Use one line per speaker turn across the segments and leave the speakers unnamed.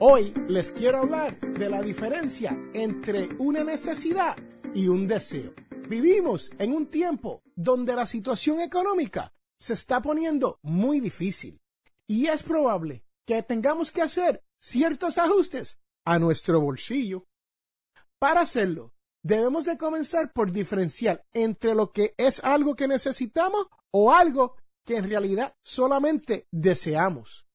Hoy les quiero hablar de la diferencia entre una necesidad y un deseo. Vivimos en un tiempo donde la situación económica se está poniendo muy difícil y es probable que tengamos que hacer ciertos ajustes a nuestro bolsillo. Para hacerlo, debemos de comenzar por diferenciar entre lo que es algo que necesitamos o algo que en realidad solamente deseamos.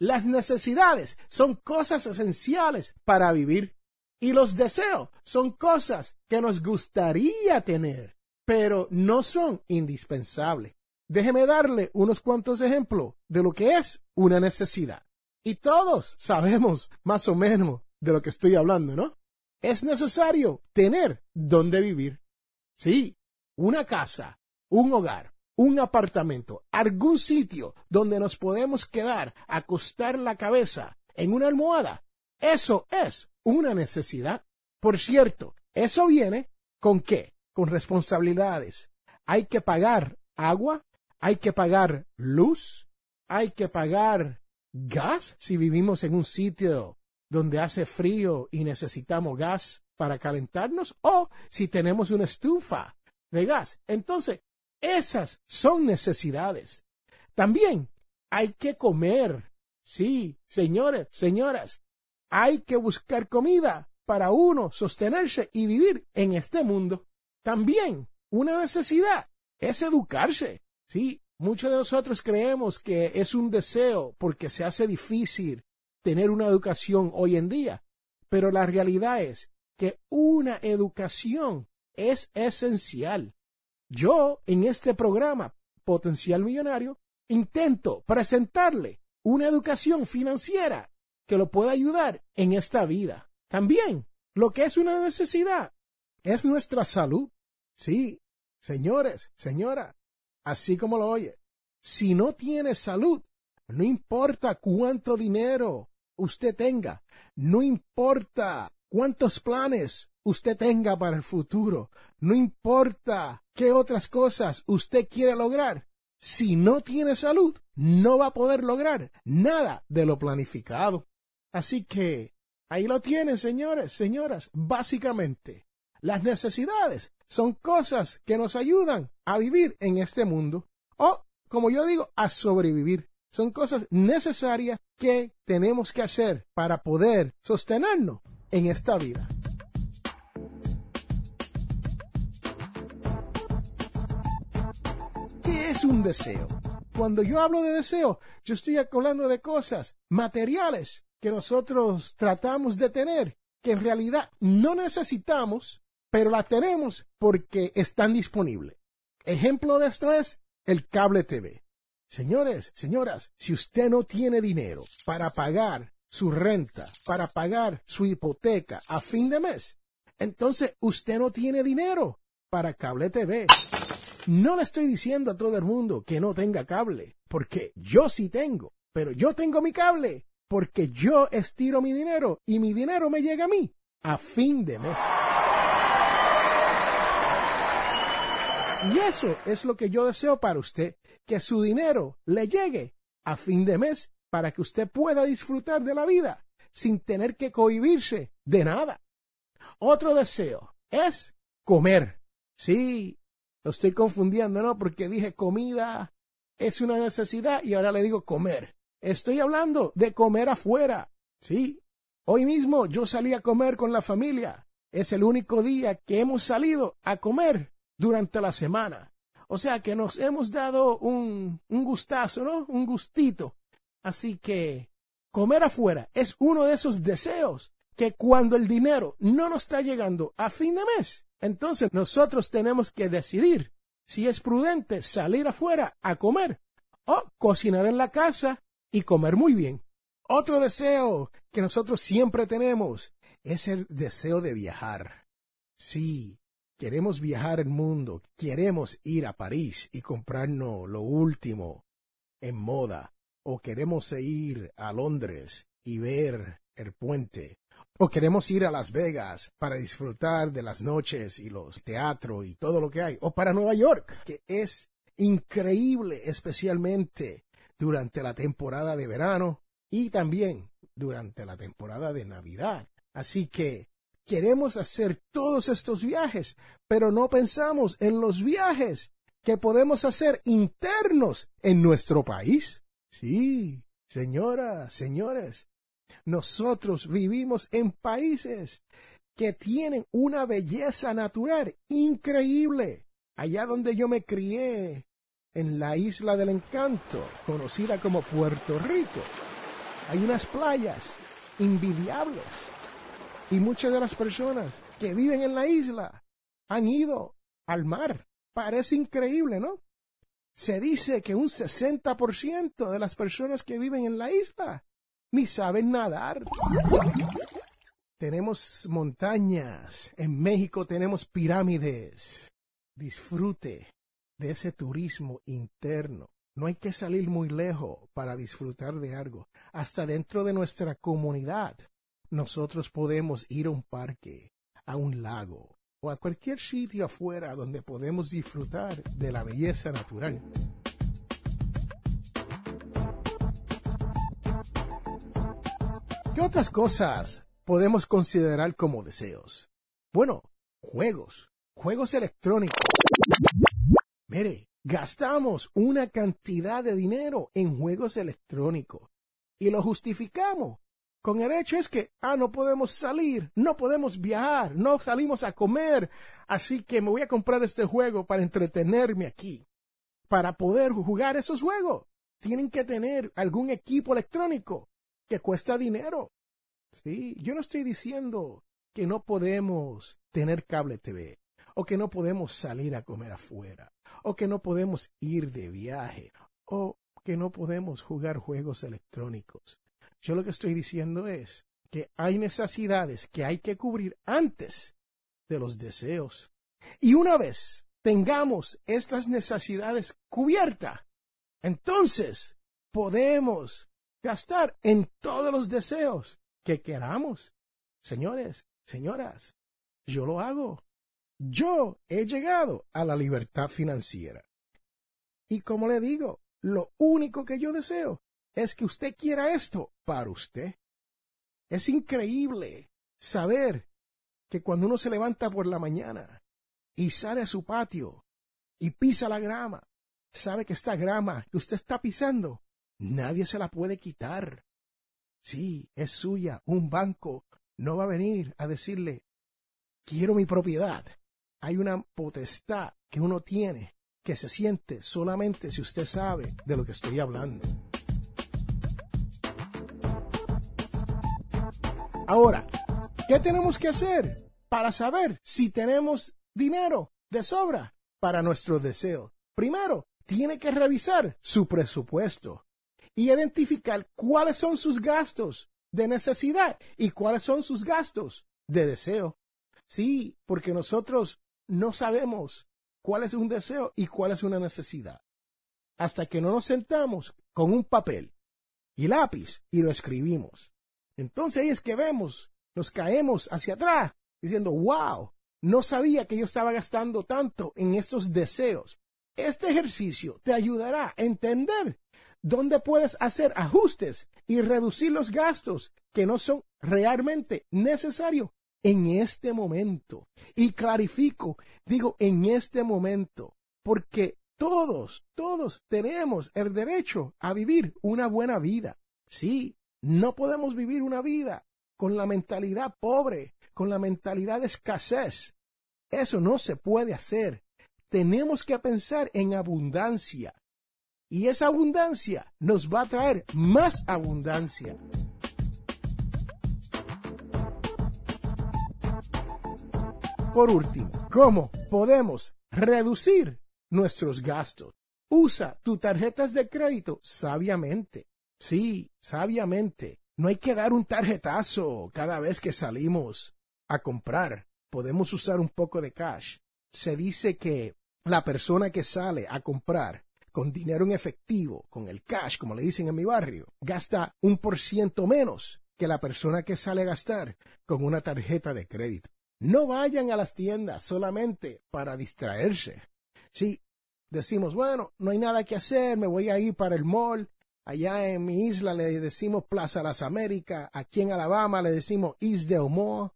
Las necesidades son cosas esenciales para vivir y los deseos son cosas que nos gustaría tener, pero no son indispensables. Déjeme darle unos cuantos ejemplos de lo que es una necesidad. Y todos sabemos más o menos de lo que estoy hablando, ¿no? Es necesario tener donde vivir. Sí, una casa, un hogar, un apartamento, algún sitio donde nos podemos quedar, acostar la cabeza en una almohada. Eso es una necesidad. Por cierto, eso viene con qué? Con responsabilidades. Hay que pagar agua, hay que pagar luz, hay que pagar gas si vivimos en un sitio donde hace frío y necesitamos gas para calentarnos o si tenemos una estufa de gas. Entonces, esas son necesidades. También hay que comer. Sí, señores, señoras, hay que buscar comida para uno sostenerse y vivir en este mundo. También una necesidad es educarse. Sí, muchos de nosotros creemos que es un deseo porque se hace difícil tener una educación hoy en día, pero la realidad es que una educación es esencial. Yo, en este programa Potencial Millonario, intento presentarle una educación financiera que lo pueda ayudar en esta vida. También, lo que es una necesidad es nuestra salud. Sí, señores, señora, así como lo oye, si no tiene salud, no importa cuánto dinero usted tenga, no importa cuántos planes usted tenga para el futuro, no importa qué otras cosas usted quiere lograr, si no tiene salud, no va a poder lograr nada de lo planificado. Así que ahí lo tienen, señores, señoras. Básicamente, las necesidades son cosas que nos ayudan a vivir en este mundo o, como yo digo, a sobrevivir. Son cosas necesarias que tenemos que hacer para poder sostenernos en esta vida. ¿Qué es un deseo? Cuando yo hablo de deseo, yo estoy hablando de cosas materiales que nosotros tratamos de tener, que en realidad no necesitamos, pero las tenemos porque están disponibles. Ejemplo de esto es el cable TV. Señores, señoras, si usted no tiene dinero para pagar su renta, para pagar su hipoteca a fin de mes, entonces usted no tiene dinero para cable TV. No le estoy diciendo a todo el mundo que no tenga cable, porque yo sí tengo, pero yo tengo mi cable, porque yo estiro mi dinero y mi dinero me llega a mí a fin de mes. Y eso es lo que yo deseo para usted, que su dinero le llegue a fin de mes para que usted pueda disfrutar de la vida sin tener que cohibirse de nada. Otro deseo es comer. Sí, lo estoy confundiendo, ¿no? Porque dije comida es una necesidad y ahora le digo comer. Estoy hablando de comer afuera. Sí. Hoy mismo yo salí a comer con la familia es el único día que hemos salido a comer durante la semana. O sea que nos hemos dado un, un gustazo, ¿no? Un gustito. Así que comer afuera es uno de esos deseos que cuando el dinero no nos está llegando a fin de mes, entonces nosotros tenemos que decidir si es prudente salir afuera a comer o cocinar en la casa y comer muy bien. Otro deseo que nosotros siempre tenemos es el deseo de viajar. Sí, queremos viajar el mundo, queremos ir a París y comprarnos lo último en moda, o queremos ir a Londres y ver el puente, o queremos ir a Las Vegas para disfrutar de las noches y los teatros y todo lo que hay, o para Nueva York, que es increíble especialmente durante la temporada de verano y también durante la temporada de Navidad. Así que queremos hacer todos estos viajes, pero no pensamos en los viajes que podemos hacer internos en nuestro país. Sí, señoras, señores, nosotros vivimos en países que tienen una belleza natural increíble. Allá donde yo me crié, en la isla del encanto, conocida como Puerto Rico, hay unas playas invidiables y muchas de las personas que viven en la isla han ido al mar. Parece increíble, ¿no? Se dice que un 60% de las personas que viven en la isla ni saben nadar. Tenemos montañas, en México tenemos pirámides. Disfrute de ese turismo interno. No hay que salir muy lejos para disfrutar de algo. Hasta dentro de nuestra comunidad nosotros podemos ir a un parque, a un lago o a cualquier sitio afuera donde podemos disfrutar de la belleza natural. ¿Qué otras cosas podemos considerar como deseos? Bueno, juegos, juegos electrónicos. Mire, gastamos una cantidad de dinero en juegos electrónicos y lo justificamos con el hecho es que, ah, no podemos salir, no podemos viajar, no salimos a comer, así que me voy a comprar este juego para entretenerme aquí. Para poder jugar esos juegos, tienen que tener algún equipo electrónico que cuesta dinero. Sí, yo no estoy diciendo que no podemos tener cable TV, o que no podemos salir a comer afuera, o que no podemos ir de viaje, o que no podemos jugar juegos electrónicos. Yo lo que estoy diciendo es que hay necesidades que hay que cubrir antes de los deseos. Y una vez tengamos estas necesidades cubiertas, entonces podemos gastar en todos los deseos que queramos. Señores, señoras, yo lo hago. Yo he llegado a la libertad financiera. Y como le digo, lo único que yo deseo es que usted quiera esto para usted. Es increíble saber que cuando uno se levanta por la mañana y sale a su patio y pisa la grama, sabe que esta grama que usted está pisando, nadie se la puede quitar. Sí, es suya. Un banco no va a venir a decirle, quiero mi propiedad. Hay una potestad que uno tiene que se siente solamente si usted sabe de lo que estoy hablando. Ahora, ¿qué tenemos que hacer para saber si tenemos dinero de sobra para nuestro deseo? Primero, tiene que revisar su presupuesto y identificar cuáles son sus gastos de necesidad y cuáles son sus gastos de deseo. Sí, porque nosotros no sabemos cuál es un deseo y cuál es una necesidad. Hasta que no nos sentamos con un papel y lápiz y lo escribimos. Entonces ahí es que vemos, nos caemos hacia atrás diciendo, wow, no sabía que yo estaba gastando tanto en estos deseos. Este ejercicio te ayudará a entender dónde puedes hacer ajustes y reducir los gastos que no son realmente necesarios en este momento. Y clarifico, digo en este momento, porque todos, todos tenemos el derecho a vivir una buena vida. Sí, no podemos vivir una vida con la mentalidad pobre, con la mentalidad de escasez. Eso no se puede hacer. Tenemos que pensar en abundancia. Y esa abundancia nos va a traer más abundancia. Por último, ¿cómo podemos reducir nuestros gastos? Usa tus tarjetas de crédito sabiamente. Sí, sabiamente. No hay que dar un tarjetazo cada vez que salimos a comprar. Podemos usar un poco de cash. Se dice que la persona que sale a comprar con dinero en efectivo, con el cash, como le dicen en mi barrio, gasta un por ciento menos que la persona que sale a gastar con una tarjeta de crédito. No vayan a las tiendas solamente para distraerse. Si decimos, bueno, no hay nada que hacer, me voy a ir para el mall. Allá en mi isla le decimos Plaza Las Américas, aquí en Alabama le decimos East Del Mall.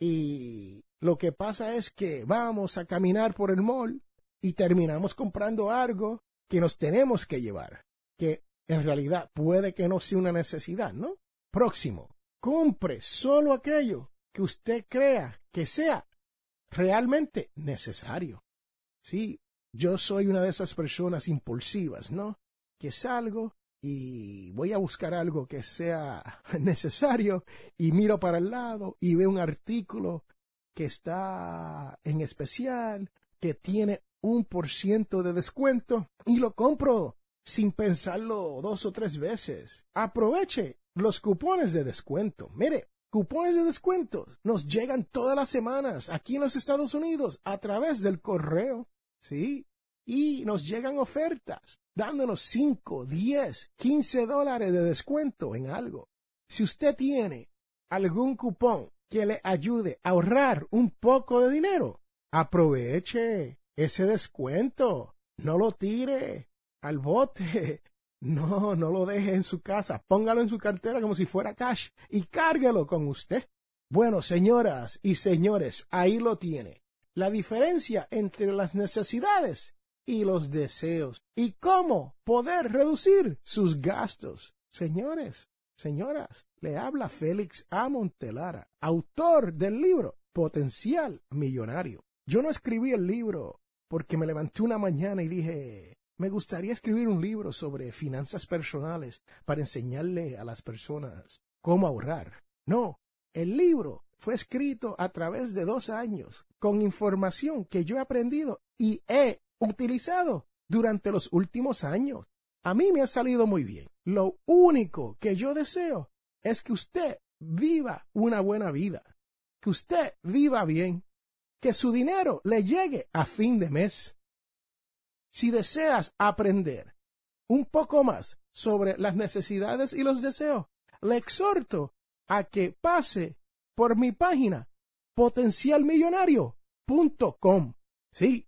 Y lo que pasa es que vamos a caminar por el mall y terminamos comprando algo que nos tenemos que llevar, que en realidad puede que no sea una necesidad, ¿no? Próximo, compre solo aquello que usted crea que sea realmente necesario. Sí, yo soy una de esas personas impulsivas, ¿no? Que salgo y voy a buscar algo que sea necesario y miro para el lado y veo un artículo que está en especial, que tiene un por ciento de descuento y lo compro sin pensarlo dos o tres veces. Aproveche los cupones de descuento. Mire, cupones de descuento nos llegan todas las semanas aquí en los Estados Unidos a través del correo. Sí. Y nos llegan ofertas dándonos 5, 10, 15 dólares de descuento en algo. Si usted tiene algún cupón que le ayude a ahorrar un poco de dinero, aproveche ese descuento. No lo tire al bote. No, no lo deje en su casa. Póngalo en su cartera como si fuera cash y cárguelo con usted. Bueno, señoras y señores, ahí lo tiene. La diferencia entre las necesidades y los deseos y cómo poder reducir sus gastos. Señores, señoras, le habla Félix A. Montelara, autor del libro Potencial Millonario. Yo no escribí el libro porque me levanté una mañana y dije, me gustaría escribir un libro sobre finanzas personales para enseñarle a las personas cómo ahorrar. No, el libro fue escrito a través de dos años con información que yo he aprendido y he utilizado durante los últimos años. A mí me ha salido muy bien. Lo único que yo deseo es que usted viva una buena vida, que usted viva bien, que su dinero le llegue a fin de mes. Si deseas aprender un poco más sobre las necesidades y los deseos, le exhorto a que pase por mi página potencialmillonario.com. Sí,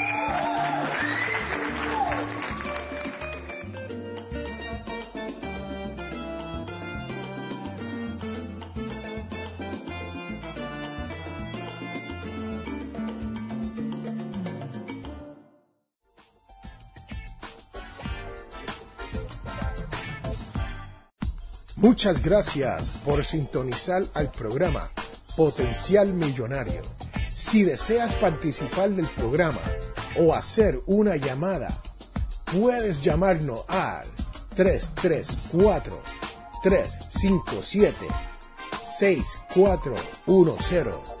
Muchas gracias por sintonizar al programa Potencial Millonario. Si deseas participar del programa o hacer una llamada, puedes llamarnos al 334 357 6410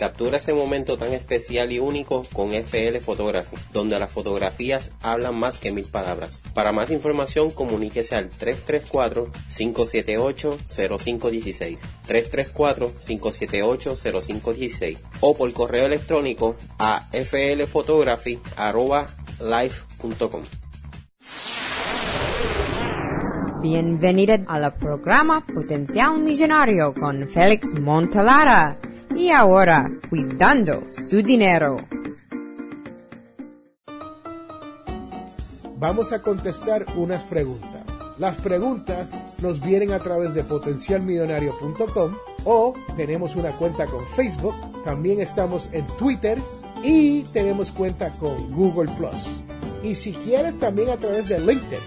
Captura ese momento tan especial y único con FL Photography, donde las fotografías hablan más que mil palabras. Para más información, comuníquese al 334-578-0516, 334-578-0516 o por correo electrónico a flphotography.life.com.
Bienvenida al programa Potencial Millonario con Félix Montalara. Y ahora, cuidando su dinero.
Vamos a contestar unas preguntas. Las preguntas nos vienen a través de potencialmillonario.com o tenemos una cuenta con Facebook, también estamos en Twitter y tenemos cuenta con Google Plus. Y si quieres también a través de LinkedIn,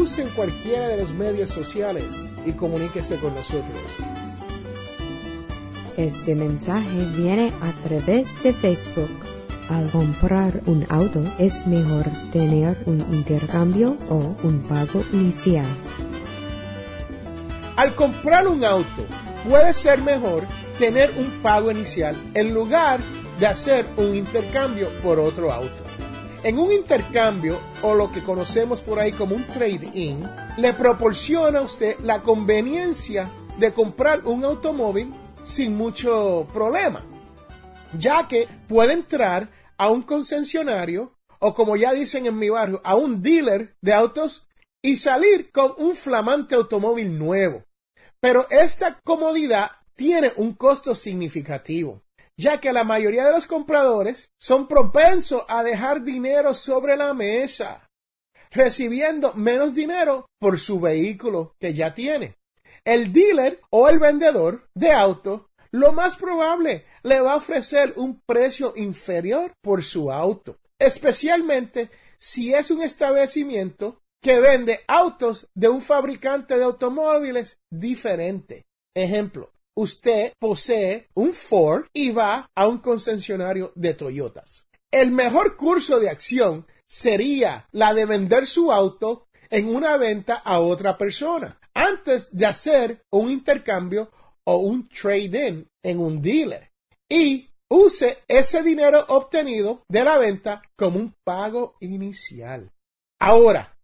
usen cualquiera de los medios sociales y comuníquese con nosotros.
Este mensaje viene a través de Facebook. Al comprar un auto es mejor tener un intercambio o un pago inicial.
Al comprar un auto puede ser mejor tener un pago inicial en lugar de hacer un intercambio por otro auto. En un intercambio, o lo que conocemos por ahí como un trade-in, le proporciona a usted la conveniencia de comprar un automóvil sin mucho problema, ya que puede entrar a un concesionario o como ya dicen en mi barrio, a un dealer de autos y salir con un flamante automóvil nuevo. Pero esta comodidad tiene un costo significativo, ya que la mayoría de los compradores son propensos a dejar dinero sobre la mesa, recibiendo menos dinero por su vehículo que ya tiene. El dealer o el vendedor de auto lo más probable le va a ofrecer un precio inferior por su auto, especialmente si es un establecimiento que vende autos de un fabricante de automóviles diferente. Ejemplo, usted posee un Ford y va a un concesionario de Toyotas. El mejor curso de acción sería la de vender su auto en una venta a otra persona antes de hacer un intercambio o un trade-in en un dealer y use ese dinero obtenido de la venta como un pago inicial. Ahora,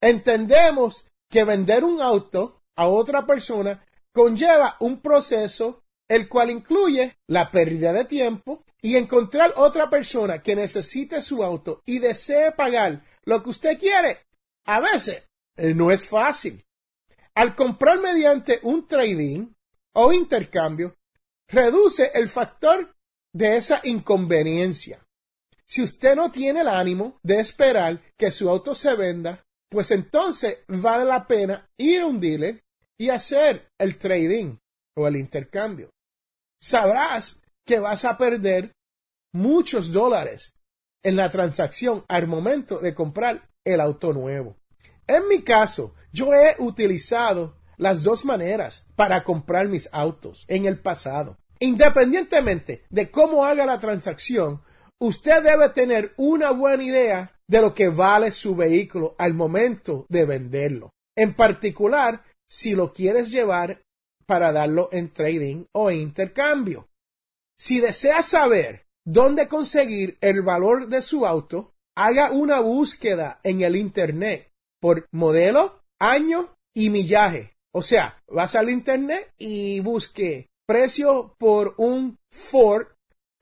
entendemos que vender un auto a otra persona conlleva un proceso el cual incluye la pérdida de tiempo y encontrar otra persona que necesite su auto y desee pagar lo que usted quiere. A veces eh, no es fácil. Al comprar mediante un trading o intercambio, reduce el factor de esa inconveniencia. Si usted no tiene el ánimo de esperar que su auto se venda, pues entonces vale la pena ir a un dealer y hacer el trading o el intercambio. Sabrás que vas a perder muchos dólares en la transacción al momento de comprar el auto nuevo. En mi caso, yo he utilizado las dos maneras para comprar mis autos en el pasado. Independientemente de cómo haga la transacción, usted debe tener una buena idea de lo que vale su vehículo al momento de venderlo. En particular, si lo quieres llevar para darlo en trading o intercambio. Si desea saber dónde conseguir el valor de su auto, haga una búsqueda en el Internet por modelo, año y millaje. O sea, vas al Internet y busque precio por un Ford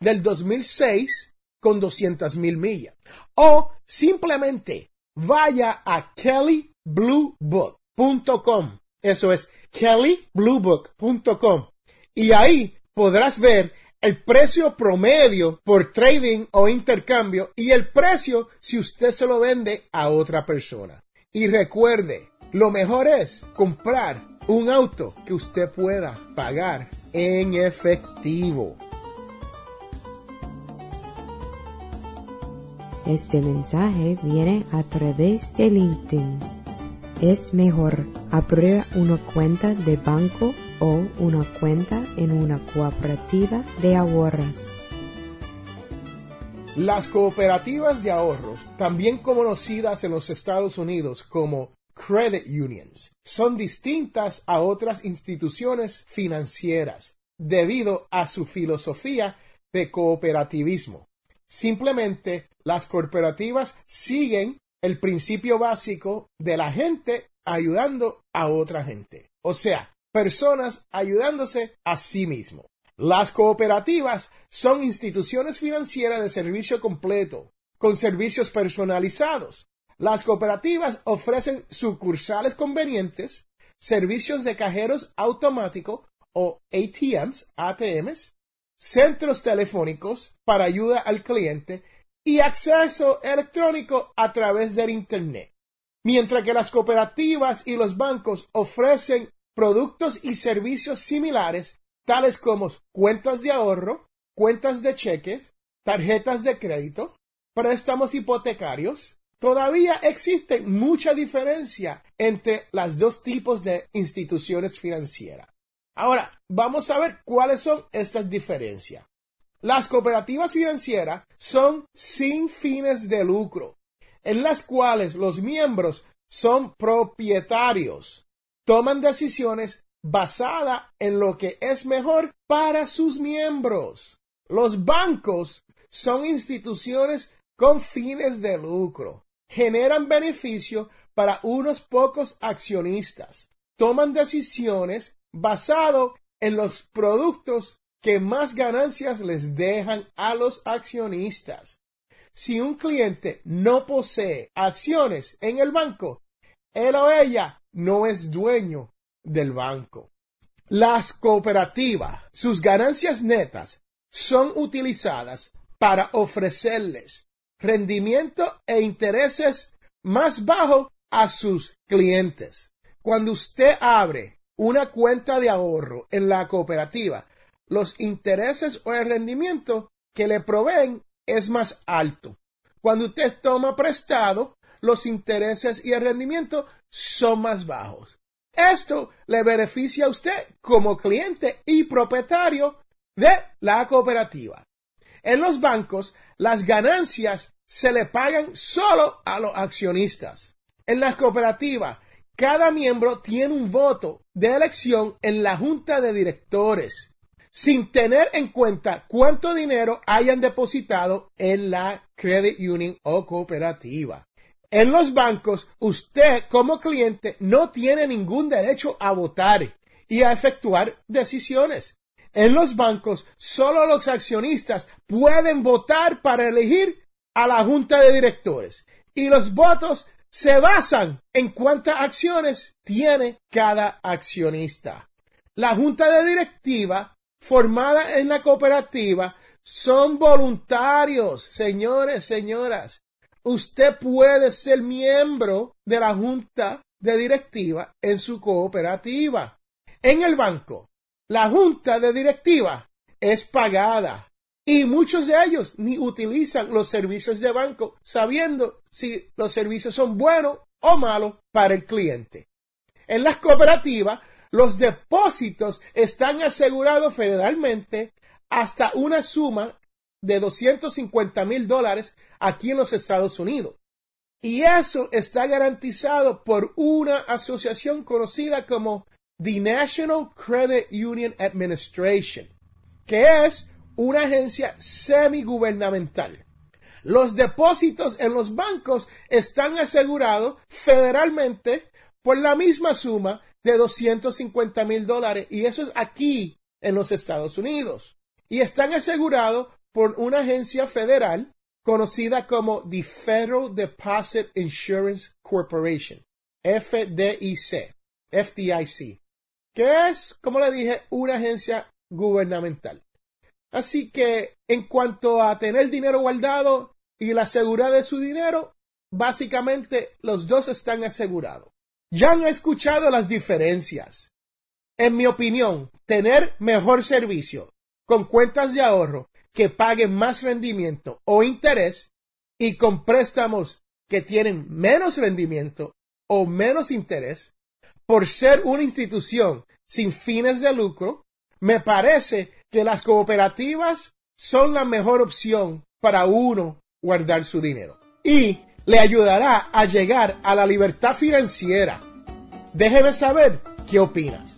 del 2006 con 200 mil millas. O simplemente vaya a kellybluebook.com. Eso es kellybluebook.com. Y ahí podrás ver el precio promedio por trading o intercambio y el precio si usted se lo vende a otra persona. Y recuerde, lo mejor es comprar un auto que usted pueda pagar en efectivo.
Este mensaje viene a través de LinkedIn. Es mejor abrir una cuenta de banco o una cuenta en una cooperativa de ahorros.
Las cooperativas de ahorros, también conocidas en los Estados Unidos como credit unions, son distintas a otras instituciones financieras debido a su filosofía de cooperativismo. Simplemente las cooperativas siguen el principio básico de la gente ayudando a otra gente. O sea, personas ayudándose a sí mismo. Las cooperativas son instituciones financieras de servicio completo, con servicios personalizados. Las cooperativas ofrecen sucursales convenientes, servicios de cajeros automáticos o ATMs, ATMs, centros telefónicos para ayuda al cliente y acceso electrónico a través del Internet. Mientras que las cooperativas y los bancos ofrecen productos y servicios similares, tales como cuentas de ahorro, cuentas de cheques, tarjetas de crédito, préstamos hipotecarios, todavía existe mucha diferencia entre los dos tipos de instituciones financieras. Ahora, vamos a ver cuáles son estas diferencias. Las cooperativas financieras son sin fines de lucro, en las cuales los miembros son propietarios, toman decisiones basadas en lo que es mejor para sus miembros. Los bancos son instituciones con fines de lucro, generan beneficio para unos pocos accionistas, toman decisiones basado en los productos que más ganancias les dejan a los accionistas. Si un cliente no posee acciones en el banco, él o ella no es dueño del banco. Las cooperativas, sus ganancias netas son utilizadas para ofrecerles rendimiento e intereses más bajos a sus clientes. Cuando usted abre una cuenta de ahorro en la cooperativa, los intereses o el rendimiento que le proveen es más alto. Cuando usted toma prestado, los intereses y el rendimiento son más bajos. Esto le beneficia a usted como cliente y propietario de la cooperativa. En los bancos, las ganancias se le pagan solo a los accionistas. En las cooperativas, cada miembro tiene un voto de elección en la junta de directores, sin tener en cuenta cuánto dinero hayan depositado en la credit union o cooperativa. En los bancos, usted como cliente no tiene ningún derecho a votar y a efectuar decisiones. En los bancos, solo los accionistas pueden votar para elegir a la junta de directores y los votos se basan en cuántas acciones tiene cada accionista. La junta de directiva formada en la cooperativa son voluntarios, señores, señoras. Usted puede ser miembro de la junta de directiva en su cooperativa. En el banco, la junta de directiva es pagada y muchos de ellos ni utilizan los servicios de banco sabiendo si los servicios son buenos o malos para el cliente. En las cooperativas, los depósitos están asegurados federalmente hasta una suma de 250 mil dólares aquí en los Estados Unidos. Y eso está garantizado por una asociación conocida como the National Credit Union Administration, que es una agencia semigubernamental. Los depósitos en los bancos están asegurados federalmente por la misma suma de 250 mil dólares y eso es aquí en los Estados Unidos. Y están asegurados por una agencia federal conocida como the Federal Deposit Insurance Corporation, FDIC, FDIC que es, como le dije, una agencia gubernamental. Así que en cuanto a tener dinero guardado y la seguridad de su dinero, básicamente los dos están asegurados. Ya han escuchado las diferencias. En mi opinión, tener mejor servicio con cuentas de ahorro que paguen más rendimiento o interés y con préstamos que tienen menos rendimiento o menos interés por ser una institución sin fines de lucro, me parece que las cooperativas son la mejor opción para uno guardar su dinero. Y le ayudará a llegar a la libertad financiera. Déjeme saber qué opinas.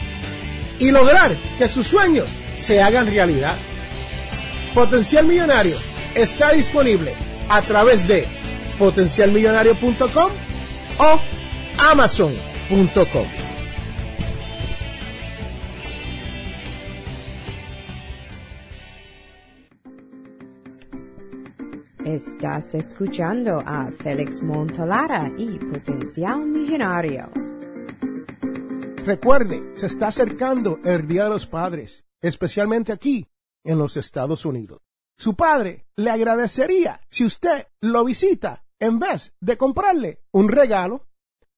y lograr que sus sueños se hagan realidad. Potencial Millonario está disponible a través de potencialmillonario.com o amazon.com.
Estás escuchando a Félix Montalara y Potencial Millonario.
Recuerde, se está acercando el Día de los Padres, especialmente aquí en los Estados Unidos. Su padre le agradecería si usted lo visita en vez de comprarle un regalo.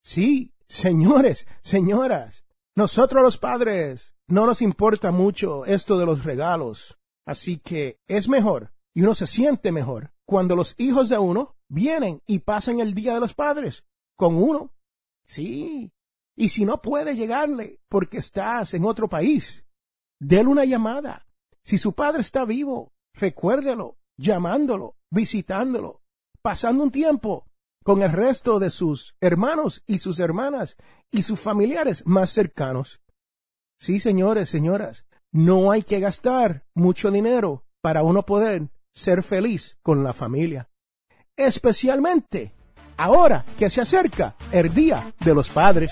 Sí, señores, señoras, nosotros los padres no nos importa mucho esto de los regalos. Así que es mejor y uno se siente mejor cuando los hijos de uno vienen y pasan el Día de los Padres con uno. Sí. Y si no puede llegarle porque estás en otro país, déle una llamada. Si su padre está vivo, recuérdelo, llamándolo, visitándolo, pasando un tiempo con el resto de sus hermanos y sus hermanas y sus familiares más cercanos. Sí, señores, señoras, no hay que gastar mucho dinero para uno poder ser feliz con la familia. Especialmente ahora que se acerca el Día de los Padres.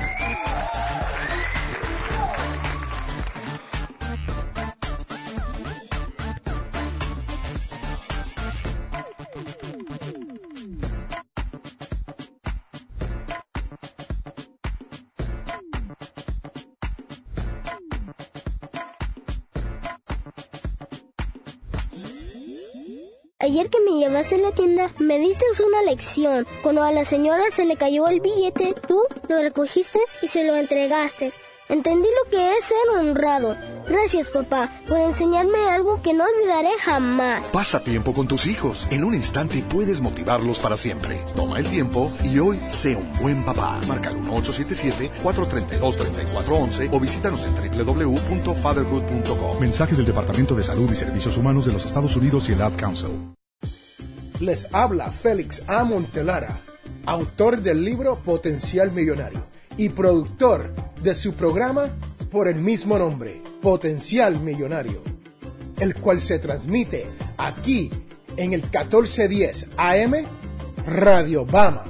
Me diste una lección. Cuando a la señora se le cayó el billete, tú lo recogiste y se lo entregaste. Entendí lo que es ser honrado. Gracias, papá, por enseñarme algo que no olvidaré jamás.
Pasa tiempo con tus hijos. En un instante puedes motivarlos para siempre. Toma el tiempo y hoy sé un buen papá. Marca el 1877-432-3411 o visítanos en www.fatherhood.com.
Mensaje del Departamento de Salud y Servicios Humanos de los Estados Unidos y el Ad Council.
Les habla Félix A. Montelara, autor del libro Potencial Millonario y productor de su programa por el mismo nombre, Potencial Millonario, el cual se transmite aquí en el 1410 AM Radio Bama.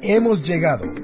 Hemos llegado